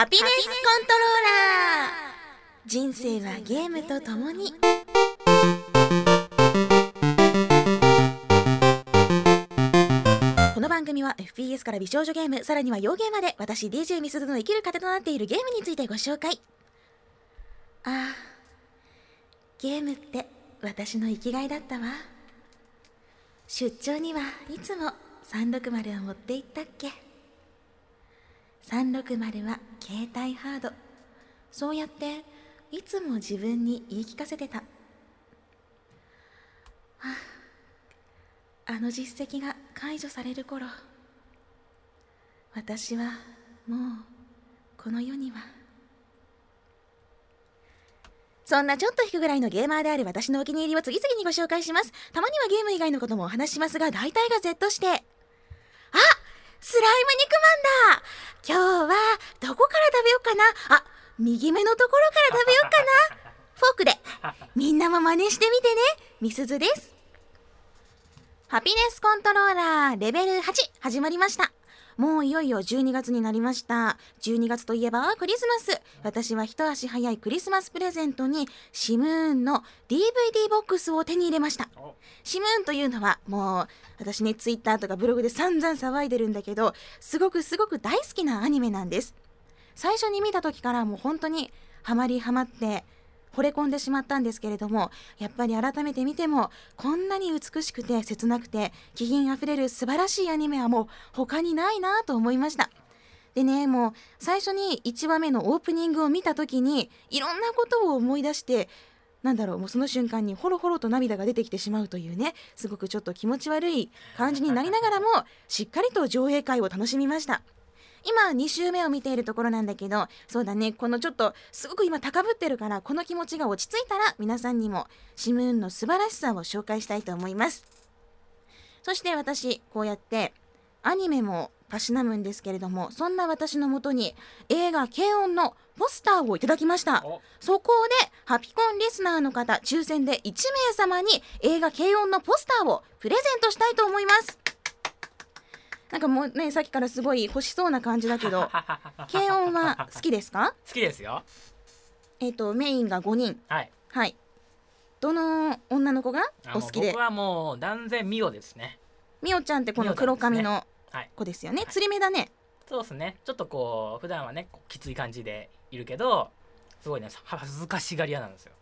ハピネスコントローラー。人生はゲームとともに。この番組は FPS から美少女ゲームさらには洋ゲーまで私 DJ ミスズの生きる糧となっているゲームについてご紹介。ああゲームって私の生きがいだったわ。出張にはいつも360を持って行ったっけ。360は携帯ハード。そうやっていつも自分に言い聞かせてた、あ、あの実績が解除される頃。私はもうこの世には。そんなちょっと引くぐらいのゲーマーである私のお気に入りを次々にご紹介します。たまにはゲーム以外のこともお話しますが大体が Z して。スライム肉まんだ。今日はどこから食べようかな？あ右目のところから食べようかな。フォークで。みんなも真似してみてね。みすずです。ハピネスコントローラーレベル8始まりましたもういよいよ12月になりました。12月といえばクリスマス。私は一足早いクリスマスプレゼントにシムーンの DVD ボックスを手に入れました。シムーンというのはもう私ねツイッターとかブログで散々騒いでるんだけどすごくすごく大好きなアニメなんです。最初に見た時からもう本当にハマりハマって惚れ込んでしまったんですけれどもやっぱり改めて見てもこんなに美しくて切なくて気品あふれる素晴らしいアニメはもう他にないなと思いました。でねもう最初に1話目のオープニングを見た時にいろんなことを思い出してなんだろうもうその瞬間にほろほろと涙が出てきてしまうというねすごくちょっと気持ち悪い感じになりながらもしっかりと上映会を楽しみました。今2週目を見ているところなんだけどそうだね。このちょっとすごく今高ぶってるからこの気持ちが落ち着いたら皆さんにもシムーンの素晴らしさを紹介したいと思います。そして私こうやってアニメもたしなむんですけれどもそんな私のもとに映画「軽音」のポスターをいただきました。そこでハピコンリスナーの方抽選で1名様に映画「軽音」のポスターをプレゼントしたいと思いますなんかもうねさっきからすごい欲しそうな感じだけど 軽音は好きですか？好きですよ。えっ、とメインが5人。はい。はい。どの女の子があお好きで？僕はもう断然ミオですね。みおちゃんってこの黒髪のはい。子ですよね。釣り目だね。そうですね。ちょっとこう普段はねきつい感じでいるけどすごいね恥ずかしがり屋なんですよ。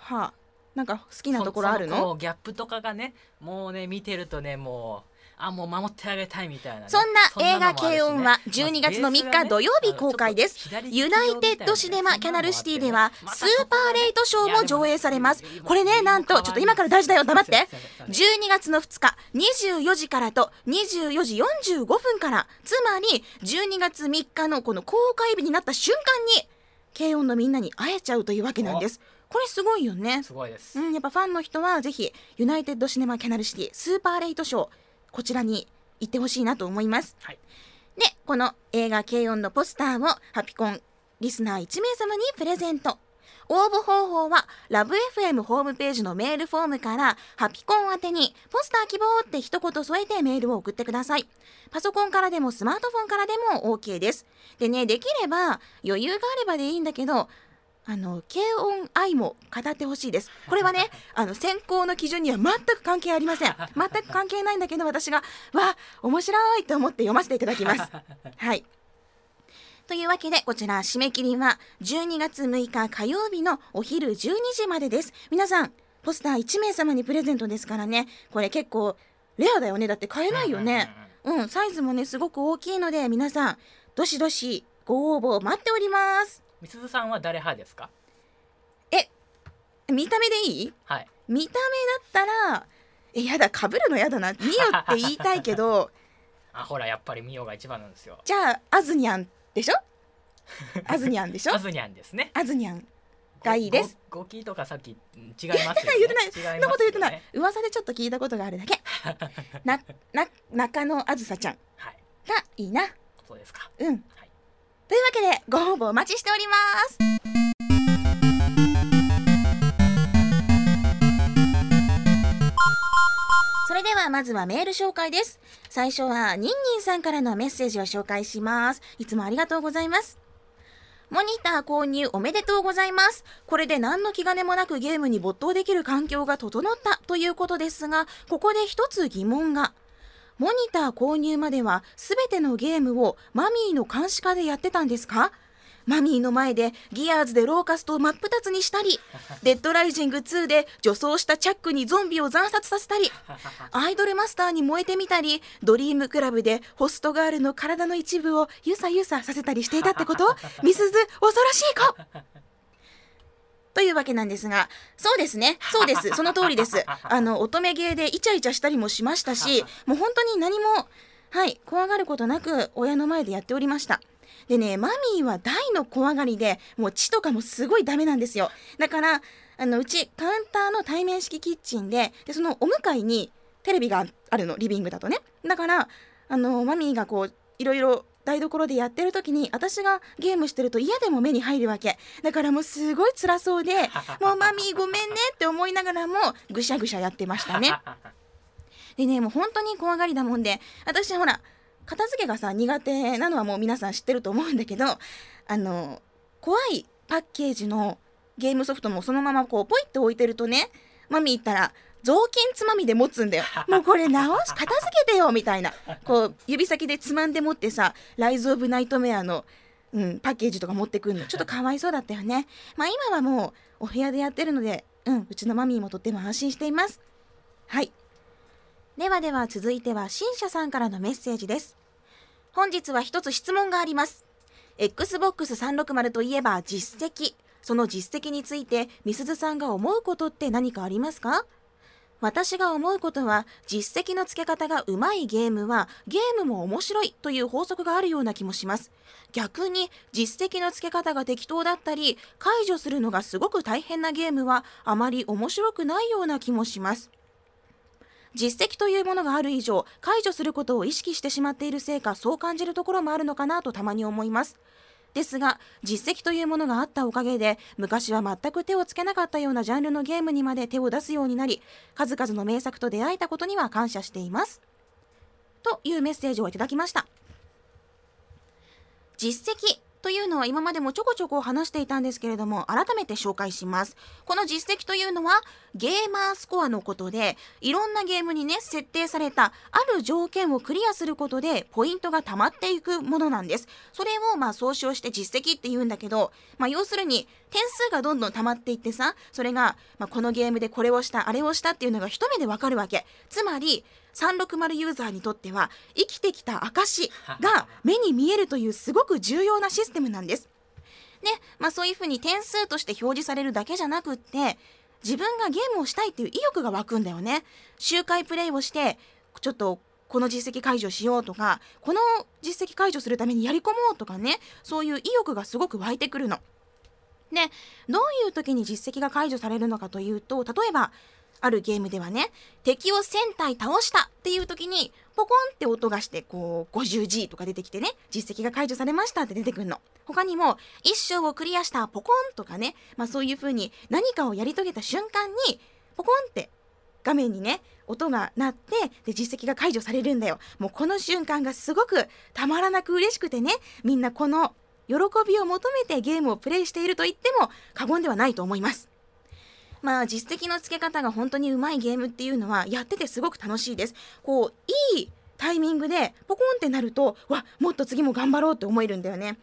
はあ。なんか好きなところあるの？うギャップとかがねもうね見てるとねもうあもう守ってあげたいみたいなね、そんな映画軽音は12月の3日土曜日公開です。ユナイテッドシネマキャナルシティではスーパーレイトショーも上映されます。これねなんとちょっと今から大事だよ。黙って。12月の2日24時からと24時45分からつまり12月3日のこの公開日になった瞬間に軽音のみんなに会えちゃうというわけなんです。これすごいよね。すごいです、うん、やっぱファンの人はぜひユナイテッドシネマキャナルシティスーパーレイトショーこちらに行ってほしいなと思います。はいで、この映画軽音のポスターをハピコンリスナー1名様にプレゼント。応募方法はラブ f m ホームページのメールフォームからハピコン宛てにポスター希望って一言添えてメールを送ってください。パソコンからでもスマートフォンからでも OK です。でね、できれば余裕があればでいいんだけど、あの軽音愛も語ってほしいです。これはね、あの選考の基準には全く関係ありません。全く関係ないんだけど、私がわ面白いと思って読ませていただきます。はい。というわけで、こちら締め切りは12月6日火曜日のお昼12時までです。皆さん、ポスター1名様にプレゼントですからね、これ結構レアだよね。だって買えないよね。うん、サイズもね、すごく大きいので、皆さん、どしどしご応募待っております。みすずさんは誰派ですか？見た目でいい？はい。見た目だったらえやだかぶるのやだな。ミオって言いたいけど。あほらやっぱりミオが一番なんですよ。じゃあアズニャンでしょ？アズニャンでしょ？アズニャンですね。アズニャン。がいいです。ごごごきとかさっきうん違いますよ、ね、言ってない。そんなこと言ってない。噂でちょっと聞いたことがあるだけ。なな中野あずさちゃんはい。がいいな。そうですか。うん、はいというわけでご応募お待ちしておりますそれではまずはメール紹介です最初はニンニンさんからのメッセージを紹介しますいつもありがとうございますモニター購入おめでとうございます。これで何の気兼ねもなくゲームに没頭できる環境が整ったということですが、ここで一つ疑問が。モニター購入までは全てのゲームをマミーの監視下でやってたんですか？マミーの前でギアーズでローカストを真っ二つにしたり、デッドライジング2で女装したチャックにゾンビを惨殺させたり、アイドルマスターに燃えてみたり、ドリームクラブでホストガールの体の一部をゆさゆささせたりしていたってこと？ミスズ、恐ろしい子というわけなんですが、そうですね。そうです。その通りです。あの、乙女芸でイチャイチャしたりもしましたし、もう本当に何も、はい、怖がることなく親の前でやっておりました。でね、マミーは大の怖がりで、もう血とかもすごいダメなんですよ。だから、あの、うちカウンターの対面式キッチンで、で、そのお向かいにテレビがあるの、リビングだとね。だから、あの、マミーがこう、いろいろ台所でやってる時に私がゲームしてると嫌でも目に入るわけ。だからもうすごい辛そうで もうマミーごめんねって思いながらもぐしゃぐしゃやってましたね。でねもう本当に怖がりだもんで私ほら片付けがさ苦手なのはもう皆さん知ってると思うんだけどあの怖いパッケージのゲームソフトもそのままこうポイって置いてるとねマミー行ったら雑巾つまみで持つんだよ。もうこれ直し、片付けてよみたいな。こう、指先でつまんで持ってさ、ライズ・オブ・ナイトメアの、うん、パッケージとか持ってくるの。ちょっとかわいそうだったよね。まあ今はもう、お部屋でやってるので、うん、うちのマミーもとっても安心しています。はい。ではでは続いては、新社さんからのメッセージです。本日は一つ質問があります。Xbox 360といえば実績。その実績について、みすずさんが思うことって何かありますか？私が思うことは実績の付け方がうまいゲームはゲームも面白いという法則があるような気もします。逆に実績の付け方が適当だったり解除するのがすごく大変なゲームはあまり面白くないような気もします。実績というものがある以上解除することを意識してしまっているせいかそう感じるところもあるのかなとたまに思います。ですが実績というものがあったおかげで昔は全く手をつけなかったようなジャンルのゲームにまで手を出すようになり数々の名作と出会えたことには感謝しています。というメッセージをいただきました。実績というのは今までもちょこちょこ話していたんですけれども改めて紹介します。この実績というのはゲーマースコアのことでいろんなゲームにね設定されたある条件をクリアすることでポイントが溜まっていくものなんです。それをまあ総称して実績って言うんだけど、まあ、要するに点数がどんどん溜まっていってさそれが、まあ、このゲームでこれをしたあれをしたっていうのが一目でわかるわけ。つまり360ユーザーにとっては生きてきた証が目に見えるというすごく重要なシステムなんです。で、まあそういうふうに点数として表示されるだけじゃなくって自分がゲームをしたいっていう意欲が湧くんだよね。周回プレイをしてちょっとこの実績解除しようとかこの実績解除するためにやり込もうとかねそういう意欲がすごく湧いてくるの。でどういう時に実績が解除されるのかというと例えばあるゲームではね敵を1000体倒したっていう時にポコンって音がしてこう 50G とか出てきてね実績が解除されましたって出てくるの。他にも一章をクリアしたポコンとかね、まあ、そういう風に何かをやり遂げた瞬間にポコンって画面にね音が鳴ってで実績が解除されるんだよ。もうこの瞬間がすごくたまらなく嬉しくてねみんなこの喜びを求めてゲームをプレイしていると言っても過言ではないと思います。まあ実績の付け方が本当にうまいゲームっていうのはやっててすごく楽しいです。こういいタイミングでポコンってなるとわもっと次も頑張ろうって思えるんだよね。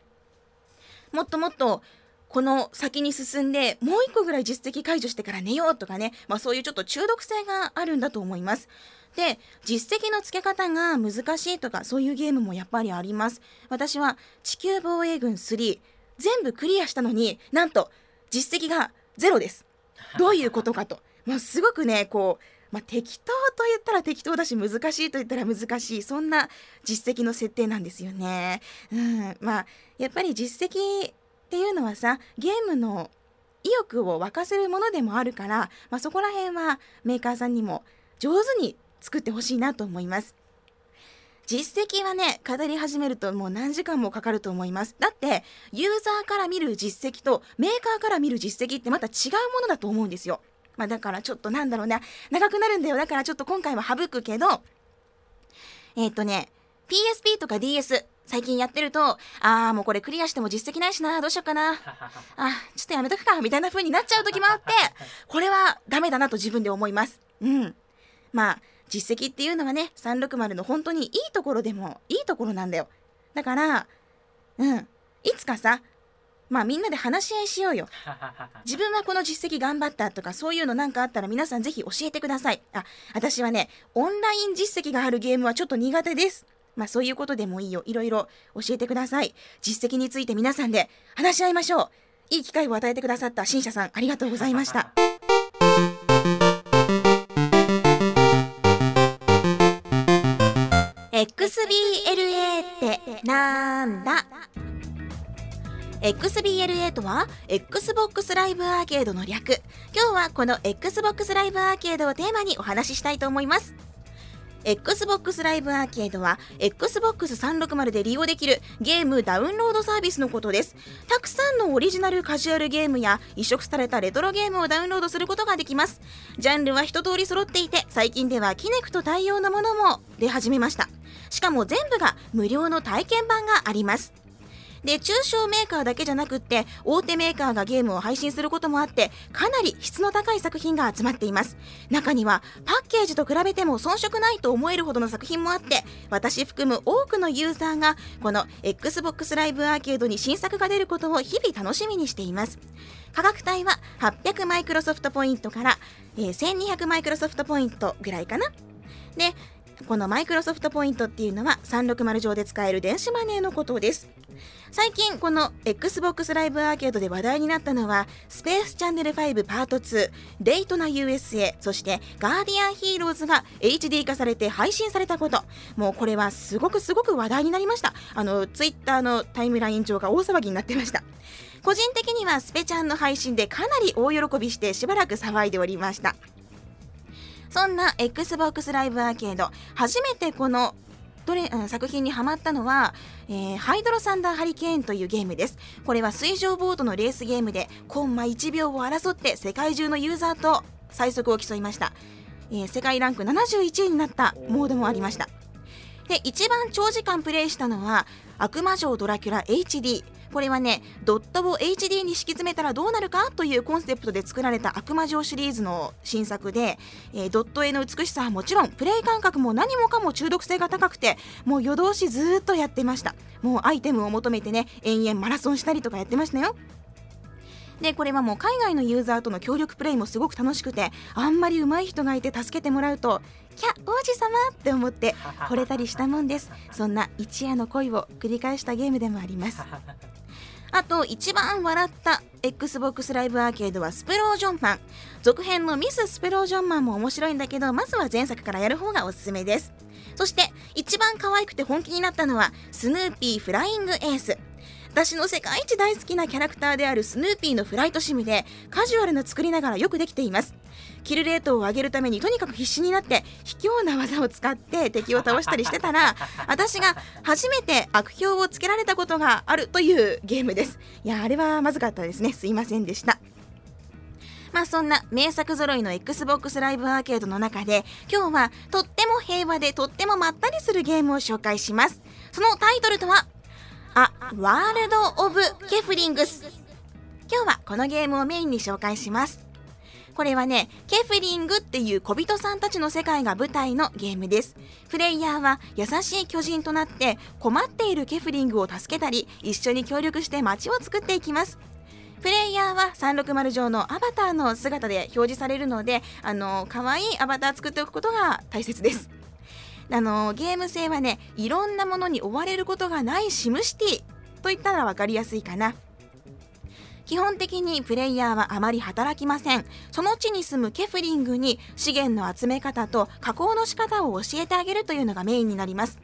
もっともっとこの先に進んでもう一個ぐらい実績解除してから寝ようとかね、まあ、そういうちょっと中毒性があるんだと思います。で実績の付け方が難しいとかそういうゲームもやっぱりあります。私は地球防衛軍3全部クリアしたのになんと実績がゼロです。どういうことかと。まあ、すごくね、こう、まあ、適当と言ったら適当だし、難しいと言ったら難しい、そんな実績の設定なんですよね。うん、まあ、やっぱり実績っていうのはさ、ゲームの意欲を沸かせるものでもあるから、まあ、そこら辺はメーカーさんにも上手に作ってほしいなと思います。実績はね、語り始めるともう何時間もかかると思います。だって、ユーザーから見る実績とメーカーから見る実績ってまた違うものだと思うんですよ。まあだからちょっとなんだろうな、長くなるんだよ。だからちょっと今回は省くけど、えっ、ー、とね、PSP とか DS、最近やってると、ああ、もうこれクリアしても実績ないしな、どうしようかな。あ、ちょっとやめとくか、みたいな風になっちゃう時もあって、これはダメだなと自分で思います。うん。まあ、実績っていうのはね、360の本当にいいところでもいいところなんだよ。だから、うん。いつかさ、まあみんなで話し合いしようよ。自分はこの実績頑張ったとかそういうのなんかあったら皆さんぜひ教えてください。あ、私はね、オンライン実績があるゲームはちょっと苦手です。まあそういうことでもいいよ。いろいろ教えてください。実績について皆さんで話し合いましょう。いい機会を与えてくださった新社さんありがとうございました。XBLA ってなんだ？XBLA とは Xbox ライブアーケードの略。今日はこの Xbox ライブアーケードをテーマにお話ししたいと思います。Xbox ライブアーケードは Xbox360 で利用できるゲームダウンロードサービスのことです。たくさんのオリジナルカジュアルゲームや移植されたレトロゲームをダウンロードすることができます。ジャンルは一通り揃っていて最近ではキネクト対応のものも出始めました。しかも全部が無料の体験版があります。で中小メーカーだけじゃなくって大手メーカーがゲームを配信することもあってかなり質の高い作品が集まっています。中にはパッケージと比べても遜色ないと思えるほどの作品もあって私含む多くのユーザーがこの XBOX ライブアーケードに新作が出ることを日々楽しみにしています。価格帯は800マイクロソフトポイントから、えー1200マイクロソフトポイントぐらいかな。でこのマイクロソフトポイントっていうのは360上で使える電子マネーのことです。最近この XBOX ライブアーケードで話題になったのはスペースチャンネル5パート2デイトナ USA そしてガーディアンヒーローズが HD 化されて配信されたこと。もうこれはすごくすごく話題になりました。あのツイッターのタイムライン上が大騒ぎになってました。個人的にはスペチャンの配信でかなり大喜びしてしばらく騒いでおりました。そんな XBOX ライブアーケード。初めてこのどれ作品にハマったのは、えーハイドロサンダーハリケーンというゲームです。これは水上ボートのレースゲームでコンマ1秒を争って世界中のユーザーと最速を競いました、えー世界ランク71位になったモードもありました。で一番長時間プレイしたのは悪魔城ドラキュラ HD これはねドットを HD に敷き詰めたらどうなるかというコンセプトで作られた悪魔城シリーズの新作で、えードット絵の美しさはもちろんプレイ感覚も何もかも中毒性が高くてもう夜通しずーっとやってました。もうアイテムを求めてね延々マラソンしたりとかやってましたよ。でこれはもう海外のユーザーとの協力プレイもすごく楽しくてあんまり上手い人がいて助けてもらうと「キャ王子様!」って思って 惚れたりしたもんです。そんな一夜の恋を繰り返したゲームでもあります あと一番笑った XBOX ライブアーケードはスプロージョンマン。続編のミス・スプロージョンマンも面白いんだけどまずは前作からやる方がおすすめです。そして一番可愛くて本気になったのはスヌーピーフライングエース。私の世界一大好きなキャラクターであるスヌーピーのフライトシムでカジュアルな作りながらよくできています。キルレートを上げるためにとにかく必死になって卑怯な技を使って敵を倒したりしてたら 私が初めて悪評をつけられたことがあるというゲームです。いやあれはまずかったですね。すいませんでした。まあそんな名作揃いの XBOX ライブアーケードの中で今日はとっても平和でとってもまったりするゲームを紹介します。そのタイトルとはあ、ワールド・オブ・ケフリングス今日はこのゲームをメインに紹介しますこれはね、ケフリングっていう小人さんたちの世界が舞台のゲームです。プレイヤーは優しい巨人となって困っているケフリングを助けたり、一緒に協力して街を作っていきます。プレイヤーは360上のアバターの姿で表示されるので、あの、可愛いアバター作っておくことが大切です。あの、ゲーム性はね、いろんなものに追われることがないシムシティと言ったら分かりやすいかな。基本的にプレイヤーはあまり働きません。その地に住むケフリングに資源の集め方と加工の仕方を教えてあげるというのがメインになります。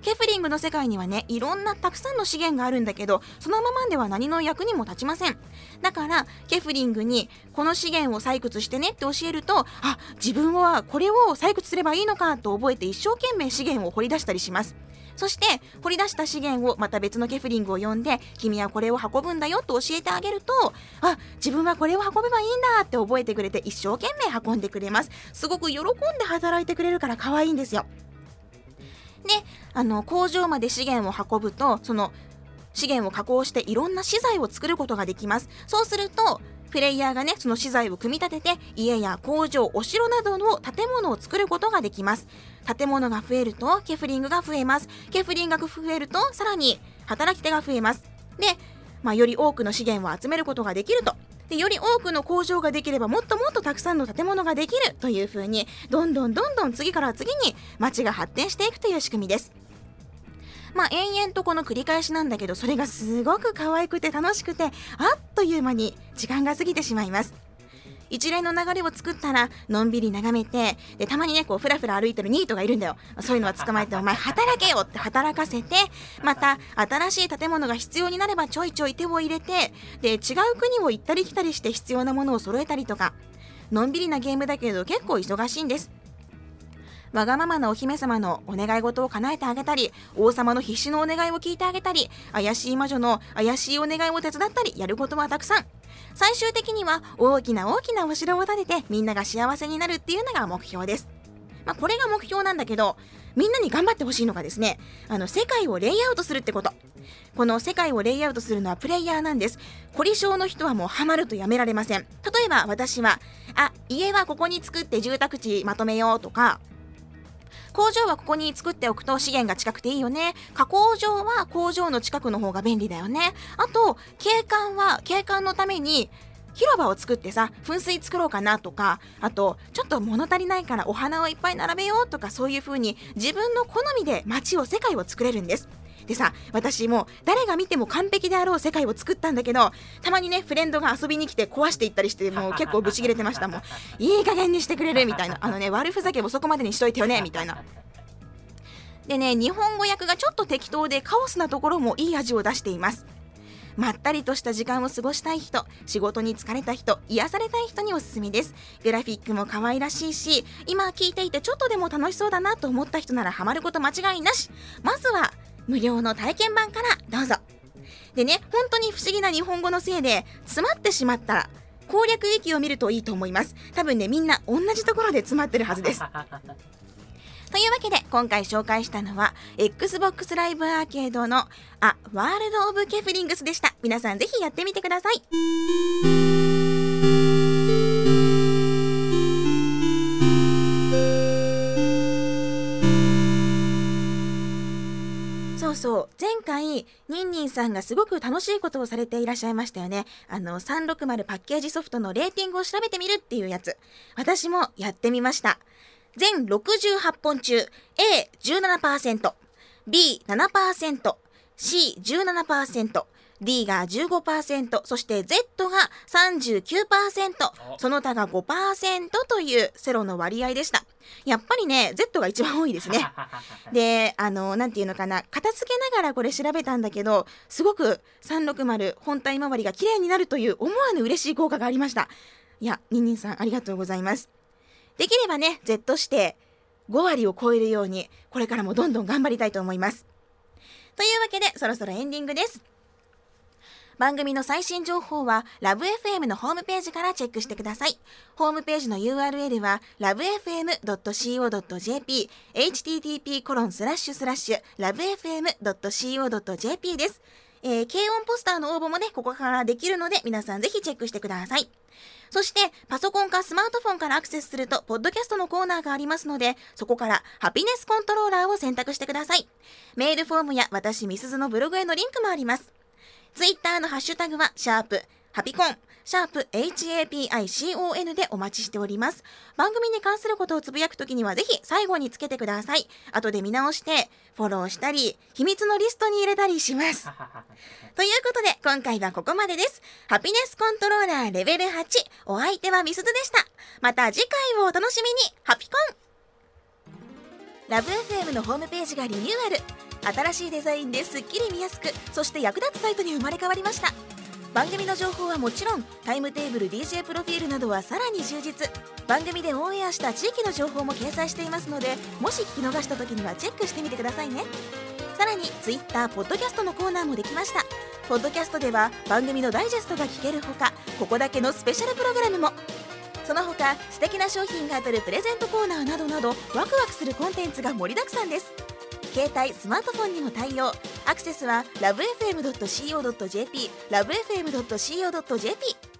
ケフリングの世界にはねいろんなたくさんの資源があるんだけどそのままでは何の役にも立ちません。だからケフリングにこの資源を採掘してねって教えるとあ自分はこれを採掘すればいいのかと覚えて一生懸命資源を掘り出したりします。そして掘り出した資源をまた別のケフリングを呼んで君はこれを運ぶんだよと教えてあげるとあ自分はこれを運べばいいんだって覚えてくれて一生懸命運んでくれます。すごく喜んで働いてくれるから可愛いんですよ。であの工場まで資源を運ぶとその資源を加工していろんな資材を作ることができます。そうするとプレイヤーがねその資材を組み立てて家や工場お城などの建物を作ることができます。建物が増えるとケフリングが増えます。ケフリングが増えるとさらに働き手が増えます。で、まあ、より多くの資源を集めることができると。でより多くの工場ができればもっともっとたくさんの建物ができるというふうにどんどんどんどん次から次に街が発展していくという仕組みです。まあ延々とこの繰り返しなんだけどそれがすごく可愛くて楽しくてあっという間に時間が過ぎてしまいます。一連の流れを作ったらのんびり眺めてでたまにねこうふらふら歩いてるニートがいるんだよ。そういうのは捕まえてお前働けよって働かせてまた新しい建物が必要になればちょいちょい手を入れてで違う国を行ったり来たりして必要なものを揃えたりとかのんびりなゲームだけど結構忙しいんです。わがままなお姫様のお願い事を叶えてあげたり王様の必死のお願いを聞いてあげたり怪しい魔女の怪しいお願いを手伝ったりやることはたくさん。最終的には大きな大きなお城を建ててみんなが幸せになるっていうのが目標です。まあ、これが目標なんだけどみんなに頑張ってほしいのがですねあの世界をレイアウトするってこと。この世界をレイアウトするのはプレイヤーなんです。凝り性の人はもうハマるとやめられません。例えば私はあ家はここに作って住宅地まとめようとか工場はここに作っておくと資源が近くていいよね。加工場は工場の近くの方が便利だよね。あと景観は景観のために広場を作ってさ噴水作ろうかなとかあとちょっと物足りないからお花をいっぱい並べようとかそういう風に自分の好みで街を世界を作れるんです。でさ私も誰が見ても完璧であろう世界を作ったんだけどたまにねフレンドが遊びに来て壊していったりしてもう 結構ブチ切れてましたもん。いい加減にしてくれるみたいな。あのね悪ふざけもそこまでにしといてよね みたいな。でね日本語訳がちょっと適当でカオスなところもいい味を出しています。まったりとした時間を過ごしたい人仕事に疲れた人癒されたい人におすすめです。グラフィックも可愛らしいし今聞いていてちょっとでも楽しそうだなと思った人ならハマること間違いなし。まずは無料の体験版からどうぞ。でね本当に不思議な日本語のせいで詰まってしまったら攻略域を見るといいと思います。多分ねみんな同じところで詰まってるはずです。というわけで今回紹介したのは Xbox ライブアーケードのあワールド・オブ・ケフリングスでした。皆さんぜひやってみてくださいにニンニンさんがすごく楽しいことをされていらっしゃいましたよね。あの360パッケージソフトのレーティングを調べてみるっていうやつ。私もやってみました。全68本中 A17%、B7%、C17%、D が15%、そして Z が39%、その他が5%というセロの割合でした。やっぱりね、Z が一番多いですね。で、あの、なんていうのかな、片付けながらこれ調べたんだけど、すごく360本体周りが綺麗になるという思わぬ嬉しい効果がありました。いや、ニンニンさんありがとうございます。できればね、Z して5割を超えるように、これからもどんどん頑張りたいと思います。というわけで、そろそろエンディングです。番組の最新情報は、ラブ f m のホームページからチェックしてください。ホームページの URL は、lovefm.co.jp、http コロンスラッシュスラッシュ、lovefm.co.jp です。えー、軽音ポスターの応募もね、ここからできるので、皆さんぜひチェックしてください。そして、パソコンかスマートフォンからアクセスすると、ポッドキャストのコーナーがありますので、そこから、ハピネスコントローラーを選択してください。メールフォームや私、みすずのブログへのリンクもあります。ツイッターのハッシュタグは、シャープ、ハピコン、シャープ HAPICON でお待ちしております。番組に関することをつぶやくときにはぜひ最後につけてください。後で見直して、フォローしたり、秘密のリストに入れたりします。ということで、今回はここまでです。ハピネスコントローラーレベル8、お相手はみすずでした。また次回をお楽しみに、ハピコンラブ f m のホームページがリニューアル。新しいデザインですっきり見やすく、そして役立つサイトに生まれ変わりました。番組の情報はもちろんタイムテーブル DJ プロフィールなどはさらに充実。番組でオンエアした地域の情報も掲載していますのでもし聞き逃した時にはチェックしてみてくださいね。さらに Twitter ポッドキャストのコーナーもできました。ポッドキャストでは番組のダイジェストが聞けるほかここだけのスペシャルプログラムも。その他素敵な商品が当たるプレゼントコーナーなどなどワクワクするコンテンツが盛りだくさんです。携帯スマートフォンにも対応。アクセスはラブ FM.co.jp ラブ FM.co.jp